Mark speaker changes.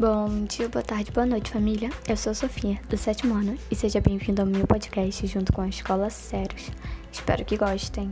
Speaker 1: Bom dia, boa tarde, boa noite, família. Eu sou Sofia, do sétimo ano, e seja bem-vindo ao meu podcast junto com a Escola Sérios. Espero que gostem.